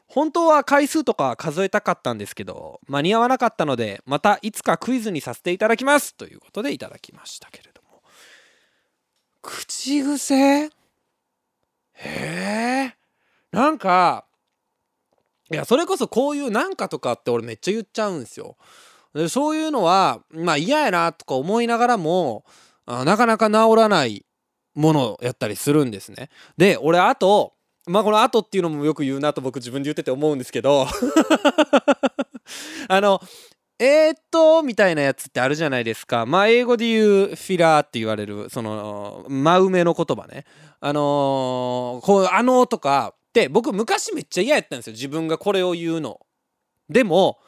本当は回数とか数えたかったんですけど間に合わなかったのでまたいつかクイズにさせていただきます。ということでいただきましたけれども。口癖？へえなんかいやそれこそこういうなんかとかって俺めっちゃ言っちゃうんですよ。でそういうのはまあ嫌やなとか思いながらもなかなか治らないものやったりするんですね。で俺あとまあこの後っていうのもよく言うなと僕自分で言ってて思うんですけど。あのえー、っとみたいなやつってあるじゃないですか。まあ英語で言うフィラーって言われるその真埋めの言葉ね。あのー、こうあのとかって僕昔めっちゃ嫌やったんですよ。自分がこれを言うの。でも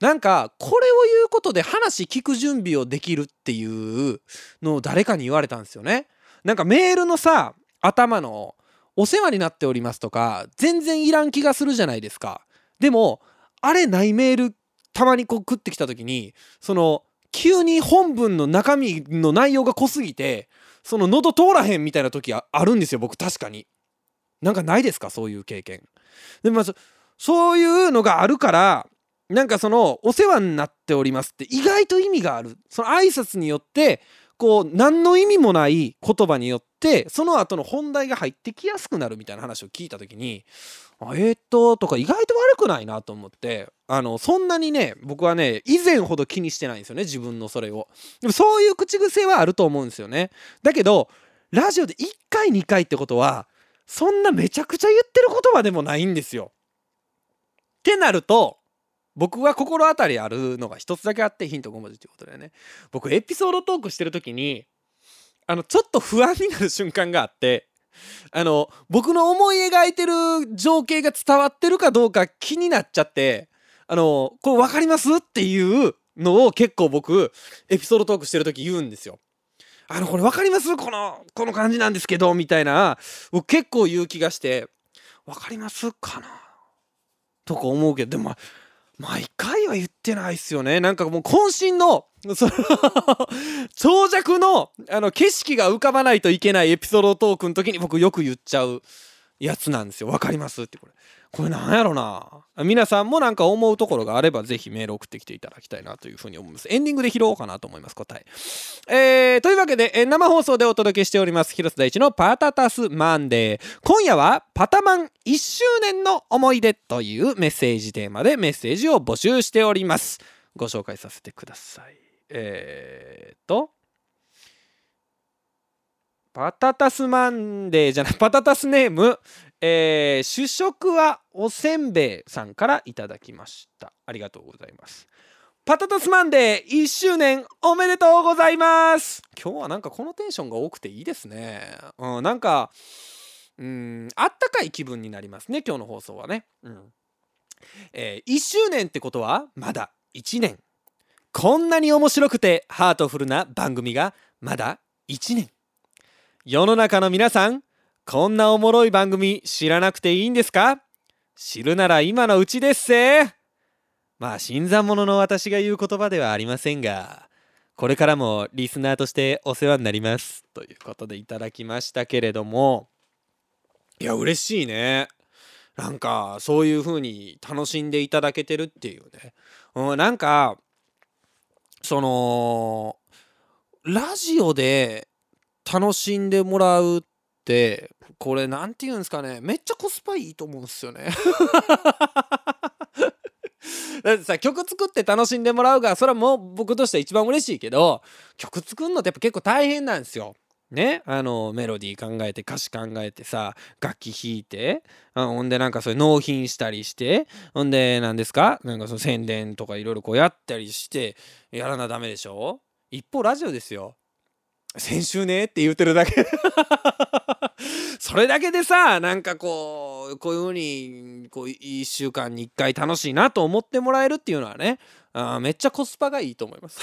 なんかこれを言うことで話聞く準備をできるっていうのを誰かに言われたんですよね。なんかメールのさ頭のお世話になっておりますとか全然いらん気がするじゃないですか。でもあれないメールたまにこう食ってきた時にその急に本文の中身の内容が濃すぎてその喉通らへんみたいな時あるんですよ僕確かに。なんかないですかそういう経験。でもまずそういうのがあるからなんかそのお世話になっておりますって意外と意味がある。その挨拶によってこう何の意味もない言葉によってその後の本題が入ってきやすくなるみたいな話を聞いた時にえ、っととか意外と悪くないなと思ってあのそんなにね僕はね以前ほど気にしてないんですよね自分のそれを。でもそういう口癖はあると思うんですよね。だけどラジオで1回2回ってことはそんなめちゃくちゃ言ってる言葉でもないんですよ。ってなると僕は心当たりあるのが一つだけあってヒント5文字ということでね。僕エピソードトークしてる時にあのちょっと不安になる瞬間があってあの僕の思い描いてる情景が伝わってるかどうか気になっちゃってあのこれ分かりますっていうのを結構僕エピソードトークしてる時言うんですよ。あのこれ分かります？このこの感じなんですけどみたいな僕結構言う気がして分かりますかな？とか思うけどでも毎回は言ってないっすよね。なんかもう渾身のその 長尺のあの景色が浮かばないといけないエピソードトークの時に僕よく言っちゃう。やつなんですよ。わかります？ってこれ。これなんやろな？皆さんもなんか思うところがあればぜひメール送ってきていただきたいなというふうに思います。エンディングで拾おうかなと思います、答え。えー、というわけで、え生放送でお届けしております、広瀬大地のパタタスマンデー。今夜はパタマン1周年の思い出というメッセージテーマでメッセージを募集しております。ご紹介させてください。えーと、パタタスマンデーじゃない、パタタスネーム、えー、主食はおせんべいさんからいただきました。ありがとうございます。パタタスマンデー1周年おめでとうございます。今日はなんかこのテンションが多くていいですね。うんなんかうんあったかい気分になりますね今日の放送はね。うん。えー、1周年ってことはまだ1年。こんなに面白くてハートフルな番組がまだ1年世の中の皆さんこんなおもろい番組知らなくていいんですか？知るなら今のうちですせまあ新参者の私が言う言葉ではありませんがこれからもリスナーとしてお世話になります。ということでいただきましたけれども。いや嬉しいね。なんかそういう風に楽しんでいただけてるっていうね、うん、なんかそのラジオで楽しんでもらうってこれ何て言うんですかね。めっちゃコスパいいと思うんですよね。だってさ曲作って楽しんでもらうがそれはもう僕としては一番嬉しいけど曲作るのってやっぱ結構大変なんですよ。ね、あのメロディー考えて歌詞考えてさ楽器弾いてほんでなんかそれ納品したりしてほんで何ですか？なんかその宣伝とかいろいろこうやったりしてやらなダメでしょ？一方ラジオですよ。先週ねって言ってるだけ。それだけでさなんかこうこういうふうにこう1週間に1回楽しいなと思ってもらえるっていうのはねあめっちゃコスパがいいと思います。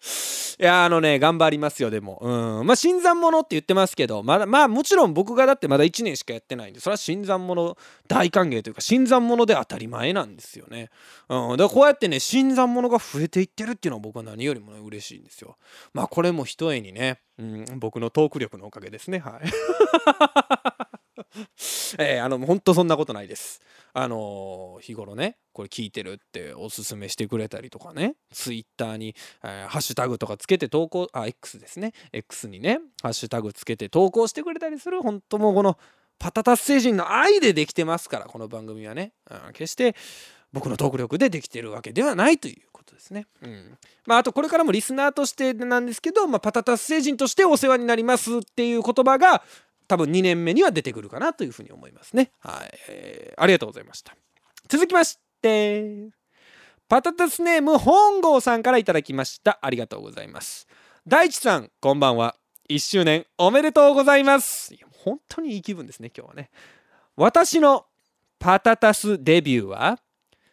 いやあのね頑張りますよでも。うん。まあ新参者って言ってますけどまだまあもちろん僕がだってまだ1年しかやってないんでそれは新参者大歓迎というか新参者で当たり前なんですよね。うん。だからこうやってね新参者が増えていってるっていうのは僕は何よりもね嬉しいんですよ。まあこれもひとえにね、うん、僕のトーク力のおかげですね。はい。えー、あの本当そんなことないです。あの、日頃ねこれ聞いてるっておすすめしてくれたりとかね。ツイッターに、えー、ハッシュタグとかつけて投稿あ X ですね。X にねハッシュタグつけて投稿してくれたりする本当もうこのパタタス星人の愛でできてますからこの番組はね、うん、決して僕のトーク力でできてるわけではないということですね。うん。まあ、あとこれからもリスナーとしてなんですけど、まあ、パタタス星人としてお世話になりますっていう言葉が多分2年目には出てくるかなというふうに思いますね。はい、えー、ありがとうございました。続きまして、パタタスネーム本郷さんから頂きました。ありがとうございます。大地さん、こんばんは。1周年おめでとうございます。本当にいい気分ですね、今日はね。私のパタタスデビューは、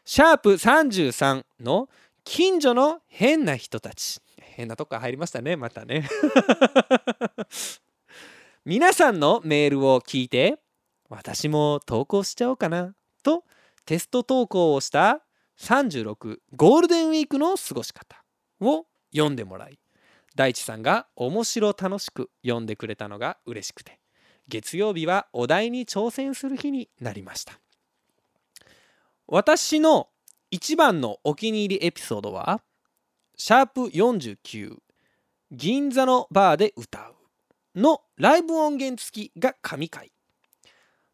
シャープ33の近所の変な人たち。変なとこ入りましたね、またね。皆さんのメールを聞いて私も投稿しちゃおうかなとテスト投稿をした36ゴールデンウィークの過ごし方を読んでもらい大地さんが面白楽しく読んでくれたのが嬉しくて月曜日はお題に挑戦する日になりました。私の一番のお気に入りエピソードはシャープ49銀座のバーで歌う。のライブ音源付きが神回。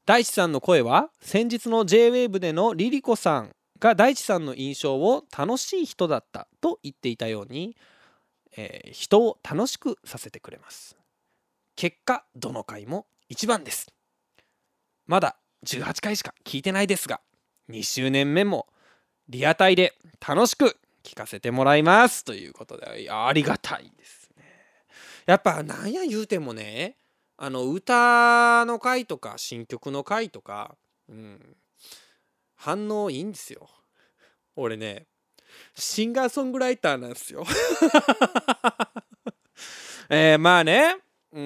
大地さんの声は先日の JWAVE でのリリコさんが大地さんの印象を楽しい人だったと言っていたように、えー、人を楽しくさせてくれます。結果どの回も一番です。まだ18回しか聞いてないですが2周年目もリアタイで楽しく聞かせてもらいます。ということでありがたいです。やっぱなんや言うてもねあの歌の回とか新曲の回とか、うん、反応いいんですよ。俺ねシンガーソングライターなんですよ。えー、まあねうー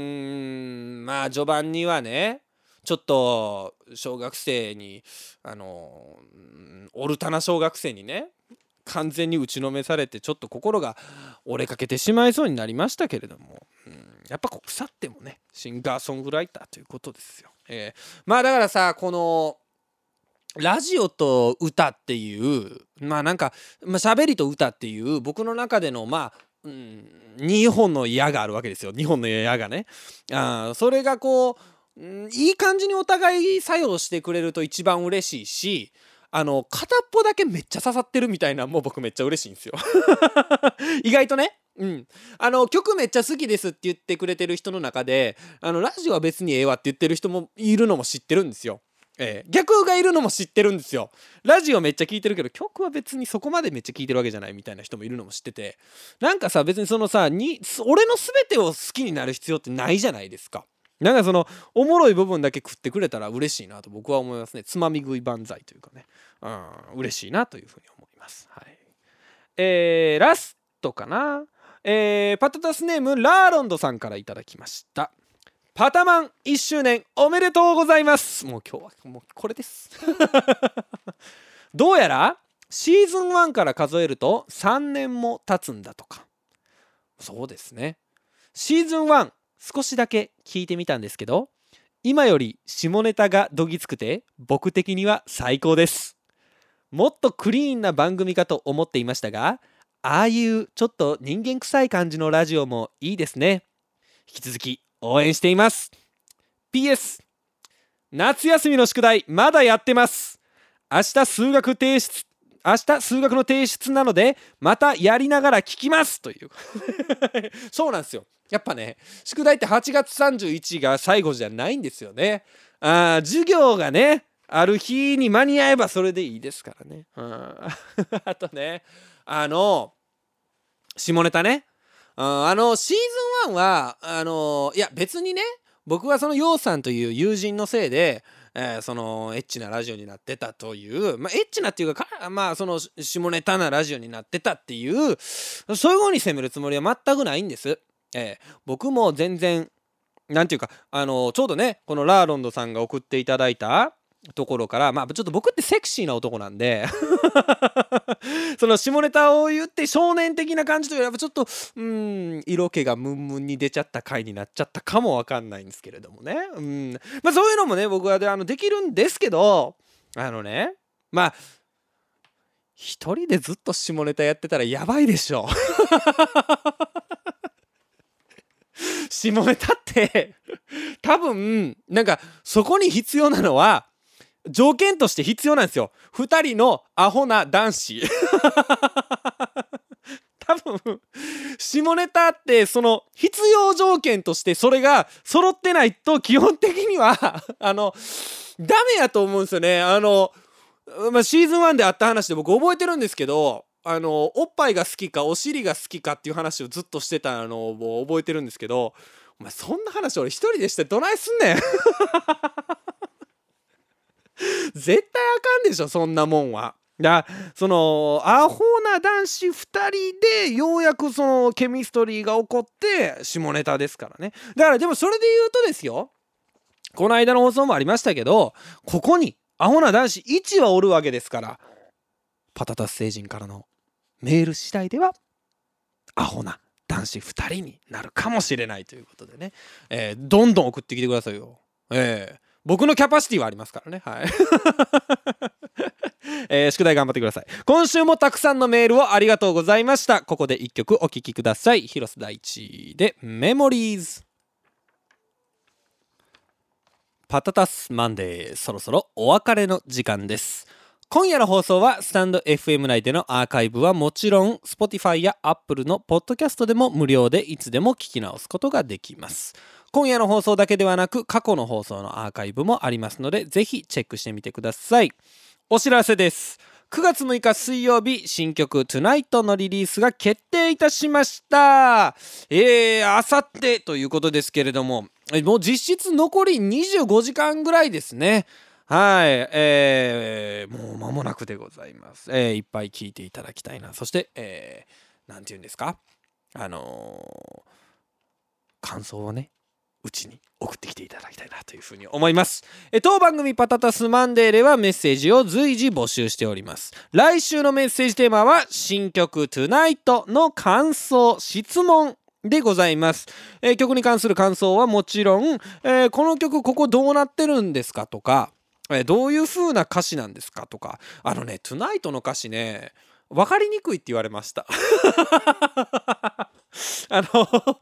んまあ序盤にはねちょっと小学生にあのオルタナ小学生にね完全に打ちのめされてちょっと心が折れかけてしまいそうになりましたけれども、うん、やっぱこう腐ってもねシンガーソングライターということですよ。えー、まあだからさこのラジオと歌っていうまあなんか、まあ、喋りと歌っていう僕の中でのまあ、うん、2本の矢があるわけですよ2本の矢がね。あそれがこう、いい感じにお互い作用してくれると一番嬉しいしあの片っぽだけめっちゃ刺さってるみたいなもう僕めっちゃ嬉しいんですよ。意外とね。うん。あの曲めっちゃ好きですって言ってくれてる人の中であのラジオは別にええわって言ってる人もいるのも知ってるんですよ。えー、逆がいるのも知ってるんですよ。ラジオめっちゃ聴いてるけど曲は別にそこまでめっちゃ聴いてるわけじゃないみたいな人もいるのも知ってて。なんかさ別にそのさに俺の全てを好きになる必要ってないじゃないですか。なんかそのおもろい部分だけ食ってくれたら嬉しいなと僕は思いますね。つまみ食い万歳というかね。うん嬉しいなというふうに思います。はい。えー、ラストかな。えー、パタタスネームラーロンドさんからいただきました。パタマン1周年おめでとうございます。もう今日はもうこれです。どうやらシーズン1から数えると3年も経つんだとか。そうですね。シーズン1少しだけ聞いてみたんですけど今より下ネタがどぎつくて僕的には最高です。もっとクリーンな番組かと思っていましたがああいうちょっと人間臭い感じのラジオもいいですね。引き続き応援しています。PS 夏休みの宿題まだやってます。明日数学提出。明日数学の提出なのでまたやりながら聞きますという。そうなんですよ。やっぱね宿題って8月31が最後じゃないんですよね。あ授業がねある日に間に合えばそれでいいですからね、うん、あとねあの下ネタね。あのシーズン1はあのいや別にね僕はそのヨウさんという友人のせいでえー、そのエッチなラジオになってたという、まあ、エッチなっていうかまあその下ネタなラジオになってたっていうそういう方に責めるつもりは全くないんです。えー、僕も全然なんていうかあのちょうどねこのラーロンドさんが送っていただいたところからまあちょっと僕ってセクシーな男なんで その下ネタを言って少年的な感じというよりはちょっとうん色気がムンムンに出ちゃった回になっちゃったかもわかんないんですけれどもね。うん。まあそういうのもね僕はであのできるんですけどあのねまあ一人でずっと下ネタやってたらやばいでしょ。下ネタって多分なんかそこに必要なのは条件として必要なんですよ。2人のアホな男子。多分下ネタってその必要条件としてそれが揃ってないと基本的には あのダメやと思うんですよね。あの、まあ、シーズン1であった話で僕覚えてるんですけどあのおっぱいが好きかお尻が好きかっていう話をずっとしてたのを覚えてるんですけどお前そんな話俺一人でしてどないすんねん。絶対あかんでしょそんなもんは。だそのアホな男子2人でようやくそのケミストリーが起こって下ネタですからね。だからでもそれで言うとですよ。この間の放送もありましたけどここにアホな男子1はおるわけですから。パタタス星人からのメール次第ではアホな男子2人になるかもしれないということでね、えー、どんどん送ってきてくださいよ。えー。僕のキャパシティはありますからね。はい。えー、宿題頑張ってください。今週もたくさんのメールをありがとうございました。ここで一曲お聴きください。広瀬大地でメモリーズ。パタタスマンデー、そろそろお別れの時間です。今夜の放送はスタンド FM 内でのアーカイブはもちろん Spotify や Apple のポッドキャストでも無料でいつでも聞き直すことができます。今夜の放送だけではなく過去の放送のアーカイブもありますのでぜひチェックしてみてください。お知らせです。9月6日水曜日新曲 Tonight のリリースが決定いたしました。えー、あさってということですけれどももう実質残り25時間ぐらいですね。はい、えー、もう間もなくでございます。えー、いっぱい聞いていただきたいな。そして、えー、なんて言うんですか？あのー、感想をね、うちに送ってきていただきたいなというふうに思います。え当番組パタタスマンデーではメッセージを随時募集しております。来週のメッセージテーマは新曲 Tonight の感想、質問でございます、えー、曲に関する感想はもちろん、えー、この曲ここどうなってるんですかとか、えー、どういう風な歌詞なんですかとかあのね「Tonight」の歌詞ね分かりにくいって言われました あの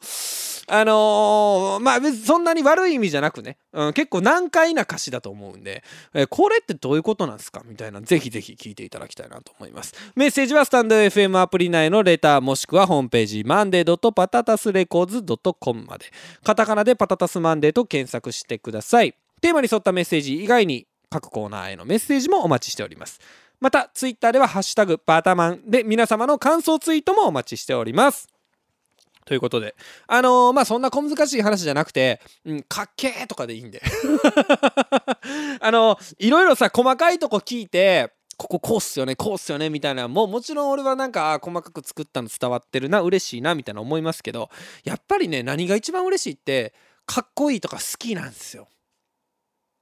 あのー、まあ別にそんなに悪い意味じゃなくね、うん、結構難解な歌詞だと思うんで、えー、これってどういうことなんですか？みたいなぜひぜひ聞いていただきたいなと思います。メッセージはスタンド FM アプリ内のレターもしくはホームページマンデーパタタスレコーズ .com まで。カタカナでパタタスマンデーと検索してください。テーマに沿ったメッセージ以外に各コーナーへのメッセージもお待ちしております。またツイッターでは「ハッシュタグパタマン」で皆様の感想ツイートもお待ちしております。ということで。あのー、まあそんな小難しい話じゃなくて、うん、かっけーとかでいいんで。あのー、いろいろさ細かいとこ聞いてこここうっすよねこうっすよねみたいなもうもちろん俺はなんか細かく作ったの伝わってるな嬉しいなみたいな思いますけどやっぱりね何が一番嬉しいってかっこいいとか好きなんですよ。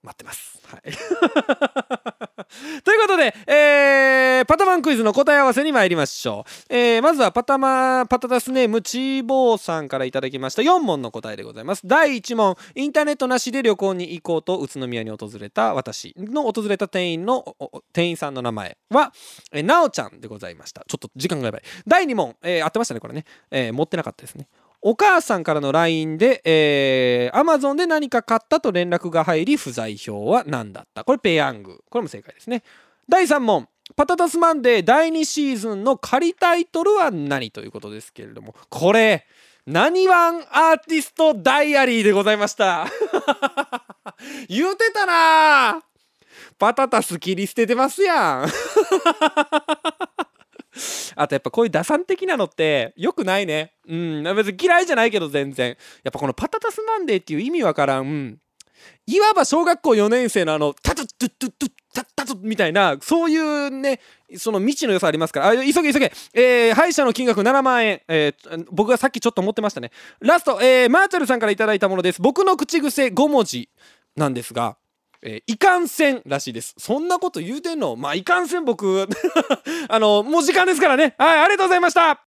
待ってます。はい、ということで、えー、パタマンクイズの答え合わせに参りましょう。えー、まずはパタマパタタスネームチーボーさんからいただきました4問の答えでございます。第1問、インターネットなしで旅行に行こうと宇都宮に訪れた私の訪れた店員の店員さんの名前は、えー、なおちゃんでございました。ちょっと時間がやばい。第2問、えー、合ってましたね、これね。えー、持ってなかったですね。お母さんからの LINE で、えー、Amazon で何か買ったと連絡が入り不在票は何だった。これペヤング。これも正解ですね。第3問。パタタスマンデー第2シーズンの仮タイトルは何ということですけれども。これ何ワンアーティストダイアリーでございました。言うてたな。パタタス切り捨ててますやん。あとやっぱこういう打算的なのって良くないね。うん。別に嫌いじゃないけど全然。やっぱこのパタタスマンデーっていう意味わからん。いわば小学校4年生のあの、タトゥトゥトゥトゥタタトみたいな、そういうね、その未知の良さありますから。あ、急げ急げ。えー、歯医者の金額7万円。えー、僕がさっきちょっと思ってましたね。ラスト、えー、マーチャルさんから頂いたものです。僕の口癖5文字なんですが、えー、いかんせんらしいです。そんなこと言うてんの？まあ、いかんせん僕 あの、もう時間ですからね。はい、ありがとうございました